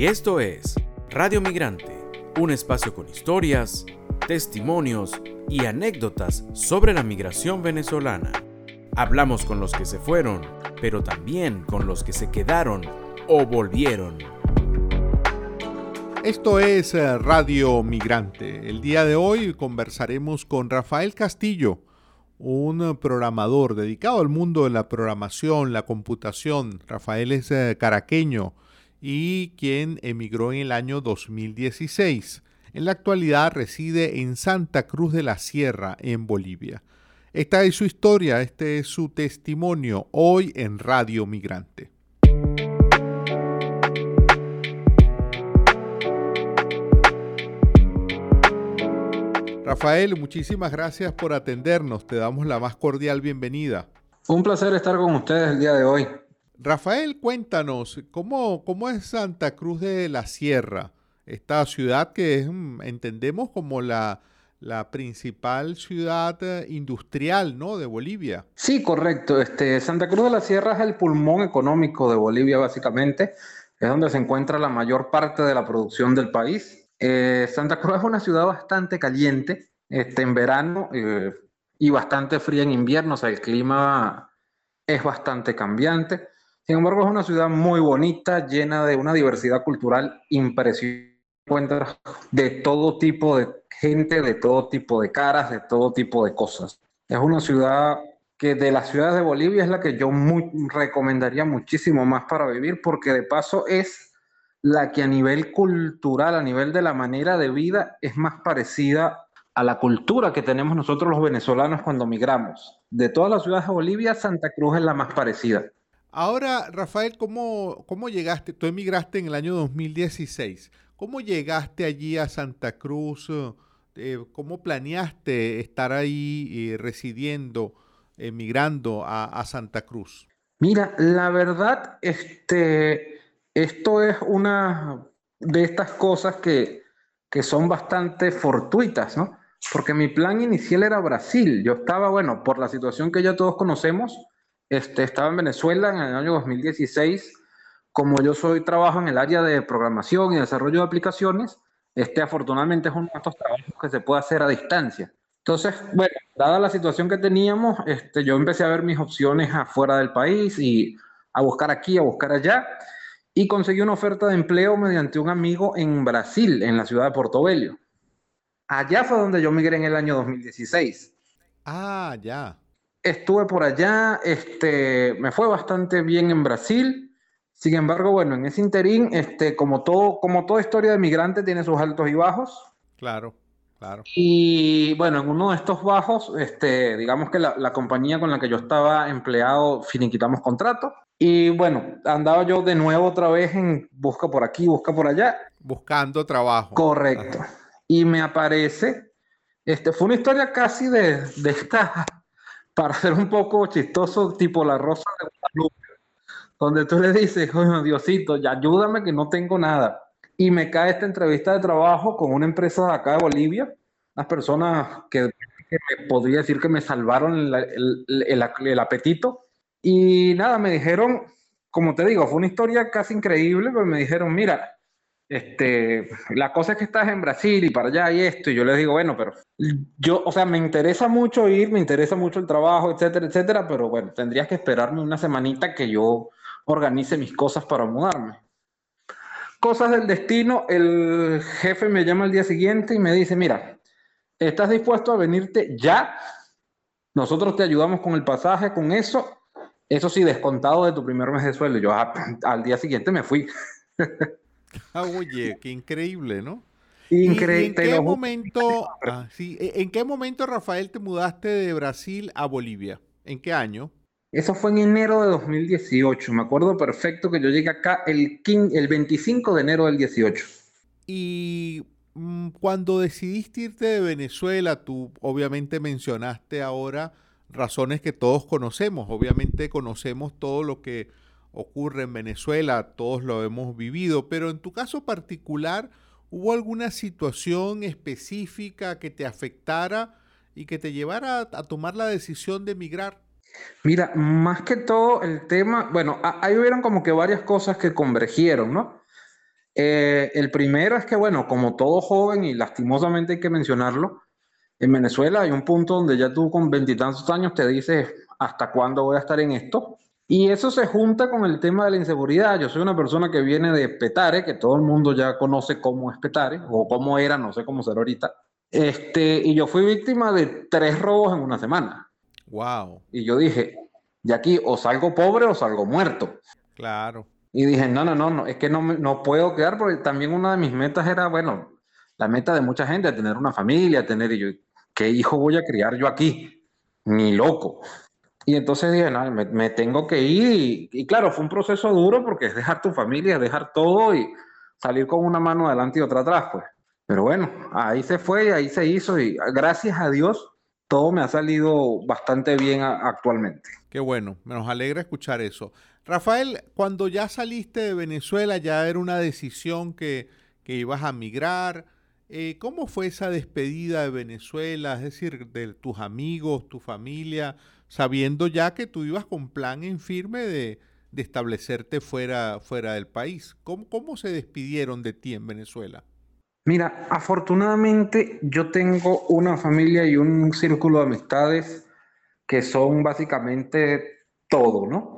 Y esto es Radio Migrante, un espacio con historias, testimonios y anécdotas sobre la migración venezolana. Hablamos con los que se fueron, pero también con los que se quedaron o volvieron. Esto es eh, Radio Migrante. El día de hoy conversaremos con Rafael Castillo, un programador dedicado al mundo de la programación, la computación. Rafael es eh, caraqueño y quien emigró en el año 2016. En la actualidad reside en Santa Cruz de la Sierra, en Bolivia. Esta es su historia, este es su testimonio hoy en Radio Migrante. Rafael, muchísimas gracias por atendernos. Te damos la más cordial bienvenida. Un placer estar con ustedes el día de hoy. Rafael, cuéntanos, ¿cómo, cómo es Santa Cruz de la Sierra? Esta ciudad que mm, entendemos como la, la principal ciudad eh, industrial, ¿no? De Bolivia. Sí, correcto. Este, Santa Cruz de la Sierra es el pulmón económico de Bolivia, básicamente. Es donde se encuentra la mayor parte de la producción del país. Eh, Santa Cruz es una ciudad bastante caliente este, en verano eh, y bastante fría en invierno, o sea, el clima es bastante cambiante. Sin embargo, es una ciudad muy bonita, llena de una diversidad cultural impresionante. De todo tipo de gente, de todo tipo de caras, de todo tipo de cosas. Es una ciudad que de las ciudades de Bolivia es la que yo recomendaría muchísimo más para vivir, porque de paso es la que a nivel cultural, a nivel de la manera de vida, es más parecida a la cultura que tenemos nosotros los venezolanos cuando migramos. De todas las ciudades de Bolivia, Santa Cruz es la más parecida. Ahora, Rafael, ¿cómo, cómo llegaste? Tú emigraste en el año 2016. ¿Cómo llegaste allí a Santa Cruz? Eh, ¿Cómo planeaste estar ahí eh, residiendo, emigrando a, a Santa Cruz? Mira, la verdad, este, esto es una de estas cosas que, son bastante fortuitas, ¿no? Porque mi plan inicial era Brasil. Yo estaba, bueno, por la situación que ya todos conocemos, este, estaba en Venezuela en el año 2016. Como yo soy, trabajo en el área de programación y desarrollo de aplicaciones, este afortunadamente es uno de estos trabajos que se puede hacer a distancia. Entonces, bueno, dada la situación que teníamos, este, yo empecé a ver mis opciones afuera del país y a buscar aquí, a buscar allá y conseguí una oferta de empleo mediante un amigo en Brasil, en la ciudad de Portobello. Allá fue donde yo migré en el año 2016. Ah, ya. Estuve por allá, este, me fue bastante bien en Brasil. Sin embargo, bueno, en ese interín, este, como todo, como toda historia de migrante, tiene sus altos y bajos. Claro, claro. Y bueno, en uno de estos bajos, este, digamos que la, la compañía con la que yo estaba empleado finiquitamos contrato. Y bueno, andaba yo de nuevo otra vez en busca por aquí, busca por allá. Buscando trabajo. Correcto. Y me aparece, este, fue una historia casi de, de esta, para ser un poco chistoso, tipo la rosa de Guadalupe, donde tú le dices, oye, Diosito, ya ayúdame que no tengo nada. Y me cae esta entrevista de trabajo con una empresa de acá de Bolivia, las personas que, me podría decir que me salvaron el, el, el apetito y nada, me dijeron, como te digo, fue una historia casi increíble, pero me dijeron, mira, este, la cosa es que estás en Brasil y para allá y esto, y yo les digo, bueno, pero yo, o sea, me interesa mucho ir, me interesa mucho el trabajo, etcétera, etcétera, pero bueno, tendrías que esperarme una semanita que yo organice mis cosas para mudarme. Cosas del destino, el jefe me llama al día siguiente y me dice, mira, ¿estás dispuesto a venirte ya? Nosotros te ayudamos con el pasaje, con eso, eso sí, descontado de tu primer mes de sueldo. Yo ah, al día siguiente me fui. ah, oye, qué increíble, ¿no? Increíble. ¿En qué momento, ah, sí, e, en qué momento, Rafael, te mudaste de Brasil a Bolivia? ¿En qué año? Eso fue en enero de 2018. Me acuerdo perfecto que yo llegué acá el, el 25 de enero del 18. Y mm, cuando decidiste irte de Venezuela, tú obviamente mencionaste ahora razones que todos conocemos. Obviamente conocemos todo lo que ocurre en Venezuela, todos lo hemos vivido, pero en tu caso particular, ¿hubo alguna situación específica que te afectara y que te llevara a, tomar la decisión de emigrar? Mira, más que todo el tema, bueno, ahí hubieron como que varias cosas que convergieron, ¿no? Eh, el primero es que, bueno, como todo joven, y lastimosamente hay que mencionarlo, en Venezuela hay un punto donde ya tú con veintitantos años te dices, ¿hasta cuándo voy a estar en esto? Y eso se junta con el tema de la inseguridad. Yo soy una persona que viene de Petare, que todo el mundo ya conoce cómo es Petare, o cómo era, no sé cómo será ahorita. Este, y yo fui víctima de tres robos en una semana. Wow. Y yo dije, de aquí o salgo pobre o salgo muerto. Claro. Y dije, no, no, no, no es que no, no puedo quedar, porque también una de mis metas era, bueno, la meta de mucha gente, tener una familia, tener, y yo, ¿qué hijo voy a criar yo aquí? Ni loco. Y entonces dije, no, me, tengo que ir. Y, claro, fue un proceso duro porque es dejar tu familia, dejar todo y salir con una mano adelante y otra atrás, pues. Pero bueno, ahí se fue y ahí se hizo y gracias a Dios todo me ha salido bastante bien actualmente. Qué bueno, me nos alegra escuchar eso. Rafael, cuando ya saliste de Venezuela, ya era una decisión que, que ibas a migrar. Eh, ¿Cómo fue esa despedida de Venezuela? Es decir, de tus amigos, tu familia, sabiendo ya que tú ibas con plan en firme de, establecerte fuera, fuera del país. ¿Cómo, ¿Cómo se despidieron de ti en Venezuela? Mira, afortunadamente yo tengo una familia y un círculo de amistades que son básicamente todo, ¿no?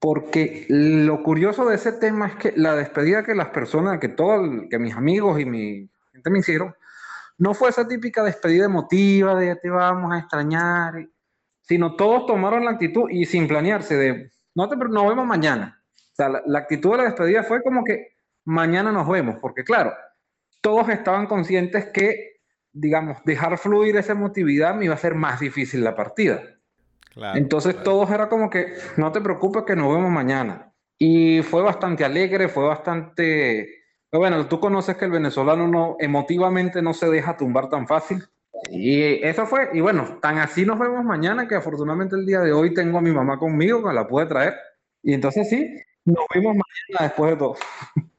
Porque lo curioso de ese tema es que la despedida que las personas, que todos, que mis amigos y mi gente me hicieron, no fue esa típica despedida emotiva de te vamos a extrañar, sino todos tomaron la actitud y sin planearse de no te nos vemos mañana. O sea, la, la actitud de la despedida fue como que mañana nos vemos, porque claro, todos estaban conscientes que, digamos, dejar fluir esa emotividad me iba a ser más difícil la partida. Entonces todos era como que, no te preocupes que nos vemos mañana. Y fue bastante alegre, fue bastante... Bueno, tú conoces que el venezolano no, emotivamente no se deja tumbar tan fácil. Y eso fue, y bueno, tan así nos vemos mañana que afortunadamente el día de hoy tengo a mi mamá conmigo que la puede traer. Y entonces sí, nos vemos mañana después de todo.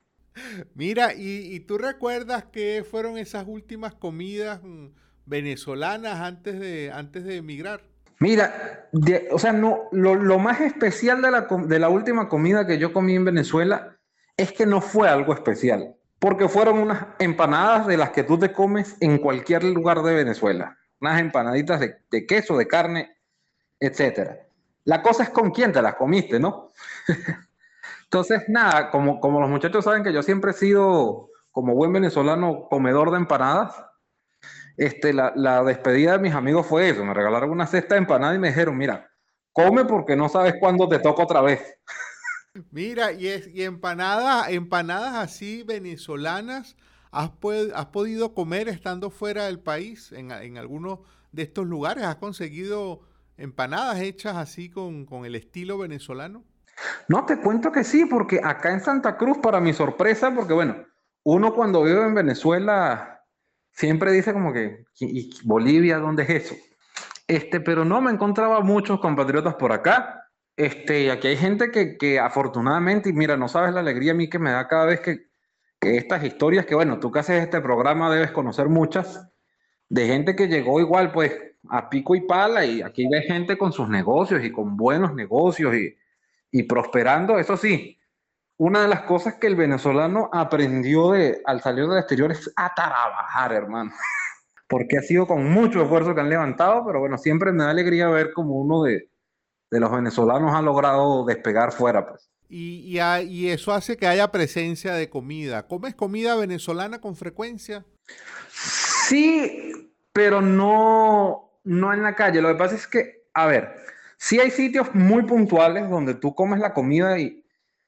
Mira, ¿y, tú recuerdas qué fueron esas últimas comidas mm, venezolanas antes de, antes de emigrar? Mira, o sea, no, lo, más especial de la, de la última comida que yo comí en Venezuela es que no fue algo especial, porque fueron unas empanadas de las que tú te comes en cualquier lugar de Venezuela, unas empanaditas de, queso, de carne, etc. La cosa es con quién te las comiste, ¿no? Entonces, nada, como, como los muchachos saben que yo siempre he sido, como buen venezolano, comedor de empanadas, este, la, la, despedida de mis amigos fue eso. Me regalaron una cesta de empanadas y me dijeron, mira, come porque no sabes cuándo te toca otra vez. Mira, y, es, y empanadas, empanadas así venezolanas, ¿has, ¿has podido comer estando fuera del país en, algunos de estos lugares? ¿Has conseguido empanadas hechas así con, el estilo venezolano? No, te cuento que sí, porque acá en Santa Cruz, para mi sorpresa, porque bueno, uno cuando vive en Venezuela siempre dice como que, ¿y Bolivia dónde es eso? Este, pero no, me encontraba muchos compatriotas por acá. Este, aquí hay gente que, que afortunadamente, y mira, no sabes la alegría a mí que me da cada vez que, que estas historias, que bueno, tú que haces este programa debes conocer muchas, de gente que llegó igual, pues, a pico y pala, y aquí ves gente con sus negocios y con buenos negocios y, y prosperando. Eso sí, una de las cosas que el venezolano aprendió de, al salir del exterior es a trabajar, hermano. Porque ha sido con mucho esfuerzo que han levantado, pero bueno, siempre me da alegría ver como uno de, de los venezolanos ha logrado despegar fuera, pues. Y, y, eso hace que haya presencia de comida. ¿Comes comida venezolana con frecuencia? Sí, pero no, no en la calle. Lo que pasa es que, a ver, Sí hay sitios muy puntuales donde tú comes la comida y,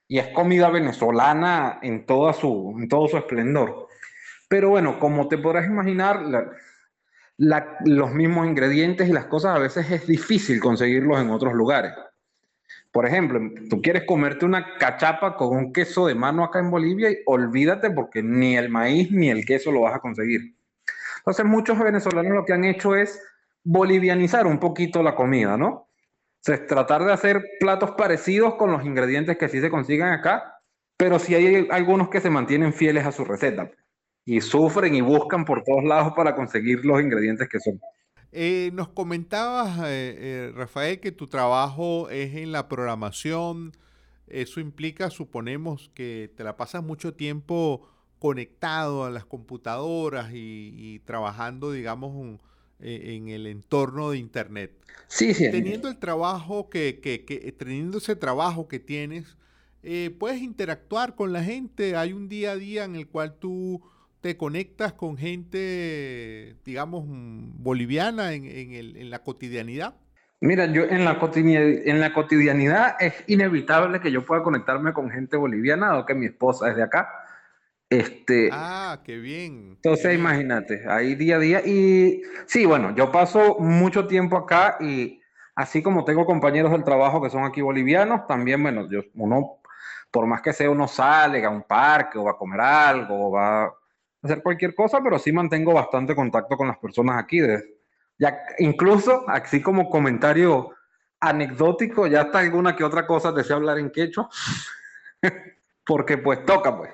es comida venezolana en, toda su, en todo su esplendor. Pero bueno, como te podrás imaginar, los mismos ingredientes y las cosas a veces es difícil conseguirlos en otros lugares. Por ejemplo, tú quieres comerte una cachapa con un queso de mano acá en Bolivia y olvídate porque ni el maíz ni el queso lo vas a conseguir. Entonces muchos venezolanos lo que han hecho es bolivianizar un poquito la comida, ¿no? es tratar de hacer platos parecidos con los ingredientes que sí se consiguen acá, pero sí hay algunos que se mantienen fieles a su receta y sufren y buscan por todos lados para conseguir los ingredientes que son. Eh, nos comentabas, eh, eh, Rafael, que tu trabajo es en la programación eso implica, suponemos, que te la pasas mucho tiempo conectado a las computadoras y, trabajando, digamos, en el entorno de Internet. Sí, sí. Teniendo el trabajo que, que, teniendo ese trabajo que tienes, eh, puedes interactuar con la gente. Hay un día a día en el cual tú te conectas con gente, digamos, boliviana en, en la cotidianidad. Mira, yo en la, en la cotidianidad es inevitable que yo pueda conectarme con gente boliviana, dado que mi esposa es de acá. Este, ah, qué bien. Entonces, imagínate, ahí día a día. Y sí, bueno, yo paso mucho tiempo acá y así como tengo compañeros del trabajo que son aquí bolivianos, también, bueno, yo, uno, por más que sea, uno sale a un parque o va a comer algo o va hacer cualquier cosa, pero sí mantengo bastante contacto con las personas aquí. De, ya, incluso, así como comentario anecdótico, ya está alguna que otra cosa desea hablar en quechua, porque pues toca, pues.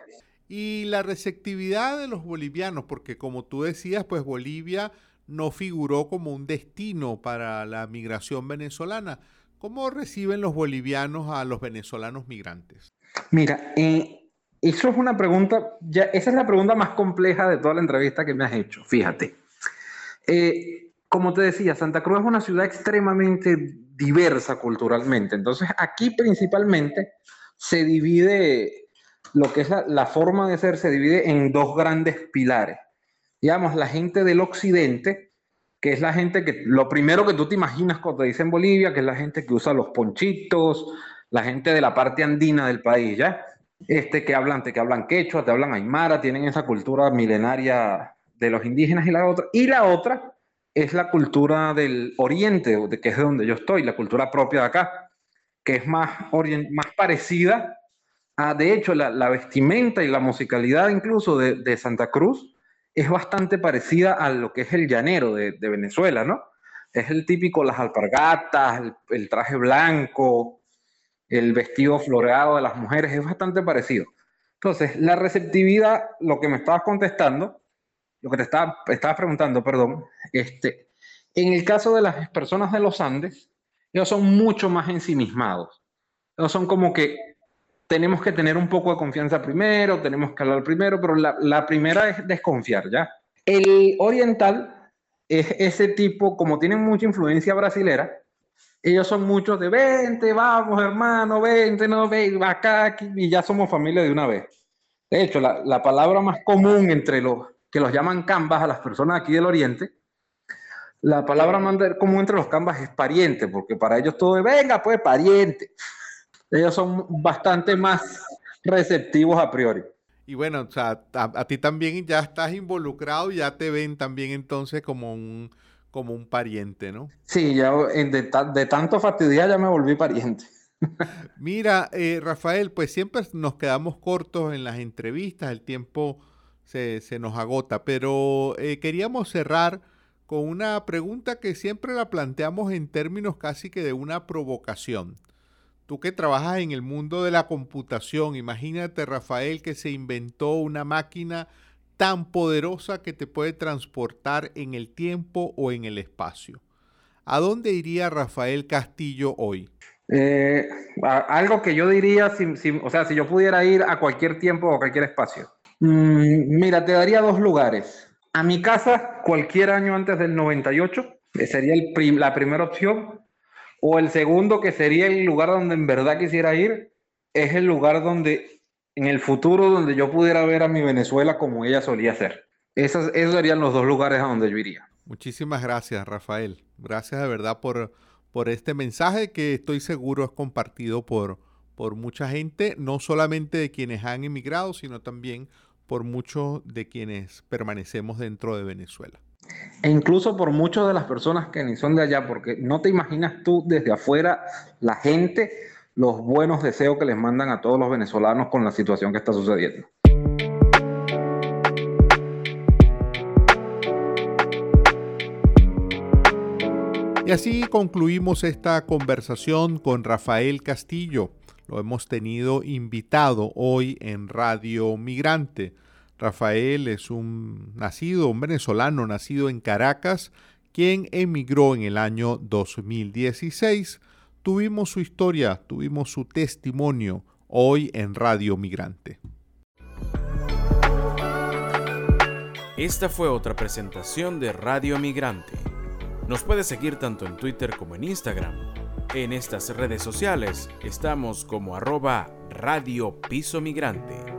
Y la receptividad de los bolivianos, porque como tú decías, pues Bolivia no figuró como un destino para la migración venezolana. ¿Cómo reciben los bolivianos a los venezolanos migrantes? Mira, eh, eso es una pregunta, ya, esa es la pregunta más compleja de toda la entrevista que me has hecho, fíjate. Eh, como te decía, Santa Cruz es una ciudad extremadamente diversa culturalmente. Entonces, aquí principalmente se divide, lo que es la, forma de ser, se divide en dos grandes pilares. Digamos, la gente del occidente, que es la gente que, lo primero que tú te imaginas cuando te dicen Bolivia, que es la gente que usa los ponchitos, la gente de la parte andina del país, ¿ya? Este, que hablan, que hablan quechua, te hablan aymara, tienen esa cultura milenaria de los indígenas y la otra. Y la otra es la cultura del oriente, que es de donde yo estoy, la cultura propia de acá, que es más, más parecida a, de hecho, la, vestimenta y la musicalidad incluso de, Santa Cruz es bastante parecida a lo que es el llanero de, Venezuela, ¿no? Es el típico, las alpargatas, el traje blanco, el vestido floreado de las mujeres, es bastante parecido. Entonces, la receptividad, lo que me estabas contestando, lo que te estaba, estaba preguntando, perdón, este, en el caso de las personas de los Andes, ellos son mucho más ensimismados. Ellos son como que tenemos que tener un poco de confianza primero, tenemos que hablar primero, pero la, la primera es desconfiar, ¿ya? El oriental es ese tipo, como tienen mucha influencia brasilera, ellos son muchos de vente, vamos hermano, vente, no, ve, acá, y ya somos familia de una vez. De hecho, la, la palabra más común entre los que los llaman cambas a las personas aquí del oriente, la palabra más común entre los cambas es pariente, porque para ellos todo es, venga, pues pariente. Ellos son bastante más receptivos a priori. Y bueno, o sea, a, ti también ya estás involucrado, ya te ven también entonces como un, como un pariente, ¿no? Sí, ya de, de tanto fastidiar ya me volví pariente. Mira, eh, Rafael, pues siempre nos quedamos cortos en las entrevistas, el tiempo se, nos agota, pero eh, queríamos cerrar con una pregunta que siempre la planteamos en términos casi que de una provocación. Tú que trabajas en el mundo de la computación, imagínate Rafael que se inventó una máquina tan poderosa que te puede transportar en el tiempo o en el espacio. ¿A dónde iría Rafael Castillo hoy? Eh, algo que yo diría, o sea, si yo pudiera ir a cualquier tiempo o cualquier espacio. Mm, mira, te daría dos lugares. A mi casa, cualquier año antes del 98, que sería la primera opción. O el segundo, que sería el lugar donde en verdad quisiera ir, es el lugar donde, en el futuro, donde yo pudiera ver a mi Venezuela como ella solía ser. Esos, esos serían los dos lugares a donde yo iría. Muchísimas gracias, Rafael. Gracias de verdad por, por este mensaje que estoy seguro es compartido por, por mucha gente, no solamente de quienes han emigrado, sino también por muchos de quienes permanecemos dentro de Venezuela. E incluso por muchas de las personas que ni son de allá, porque no te imaginas tú desde afuera la gente, los buenos deseos que les mandan a todos los venezolanos con la situación que está sucediendo. Y así concluimos esta conversación con Rafael Castillo, lo hemos tenido invitado hoy en Radio Migrante. Rafael es un nacido, un venezolano nacido en Caracas, quien emigró en el año 2016. Tuvimos su historia, tuvimos su testimonio hoy en Radio Migrante. Esta fue otra presentación de Radio Migrante. Nos puede seguir tanto en Twitter como en Instagram. En estas redes sociales estamos como arroba Radio Piso Migrante.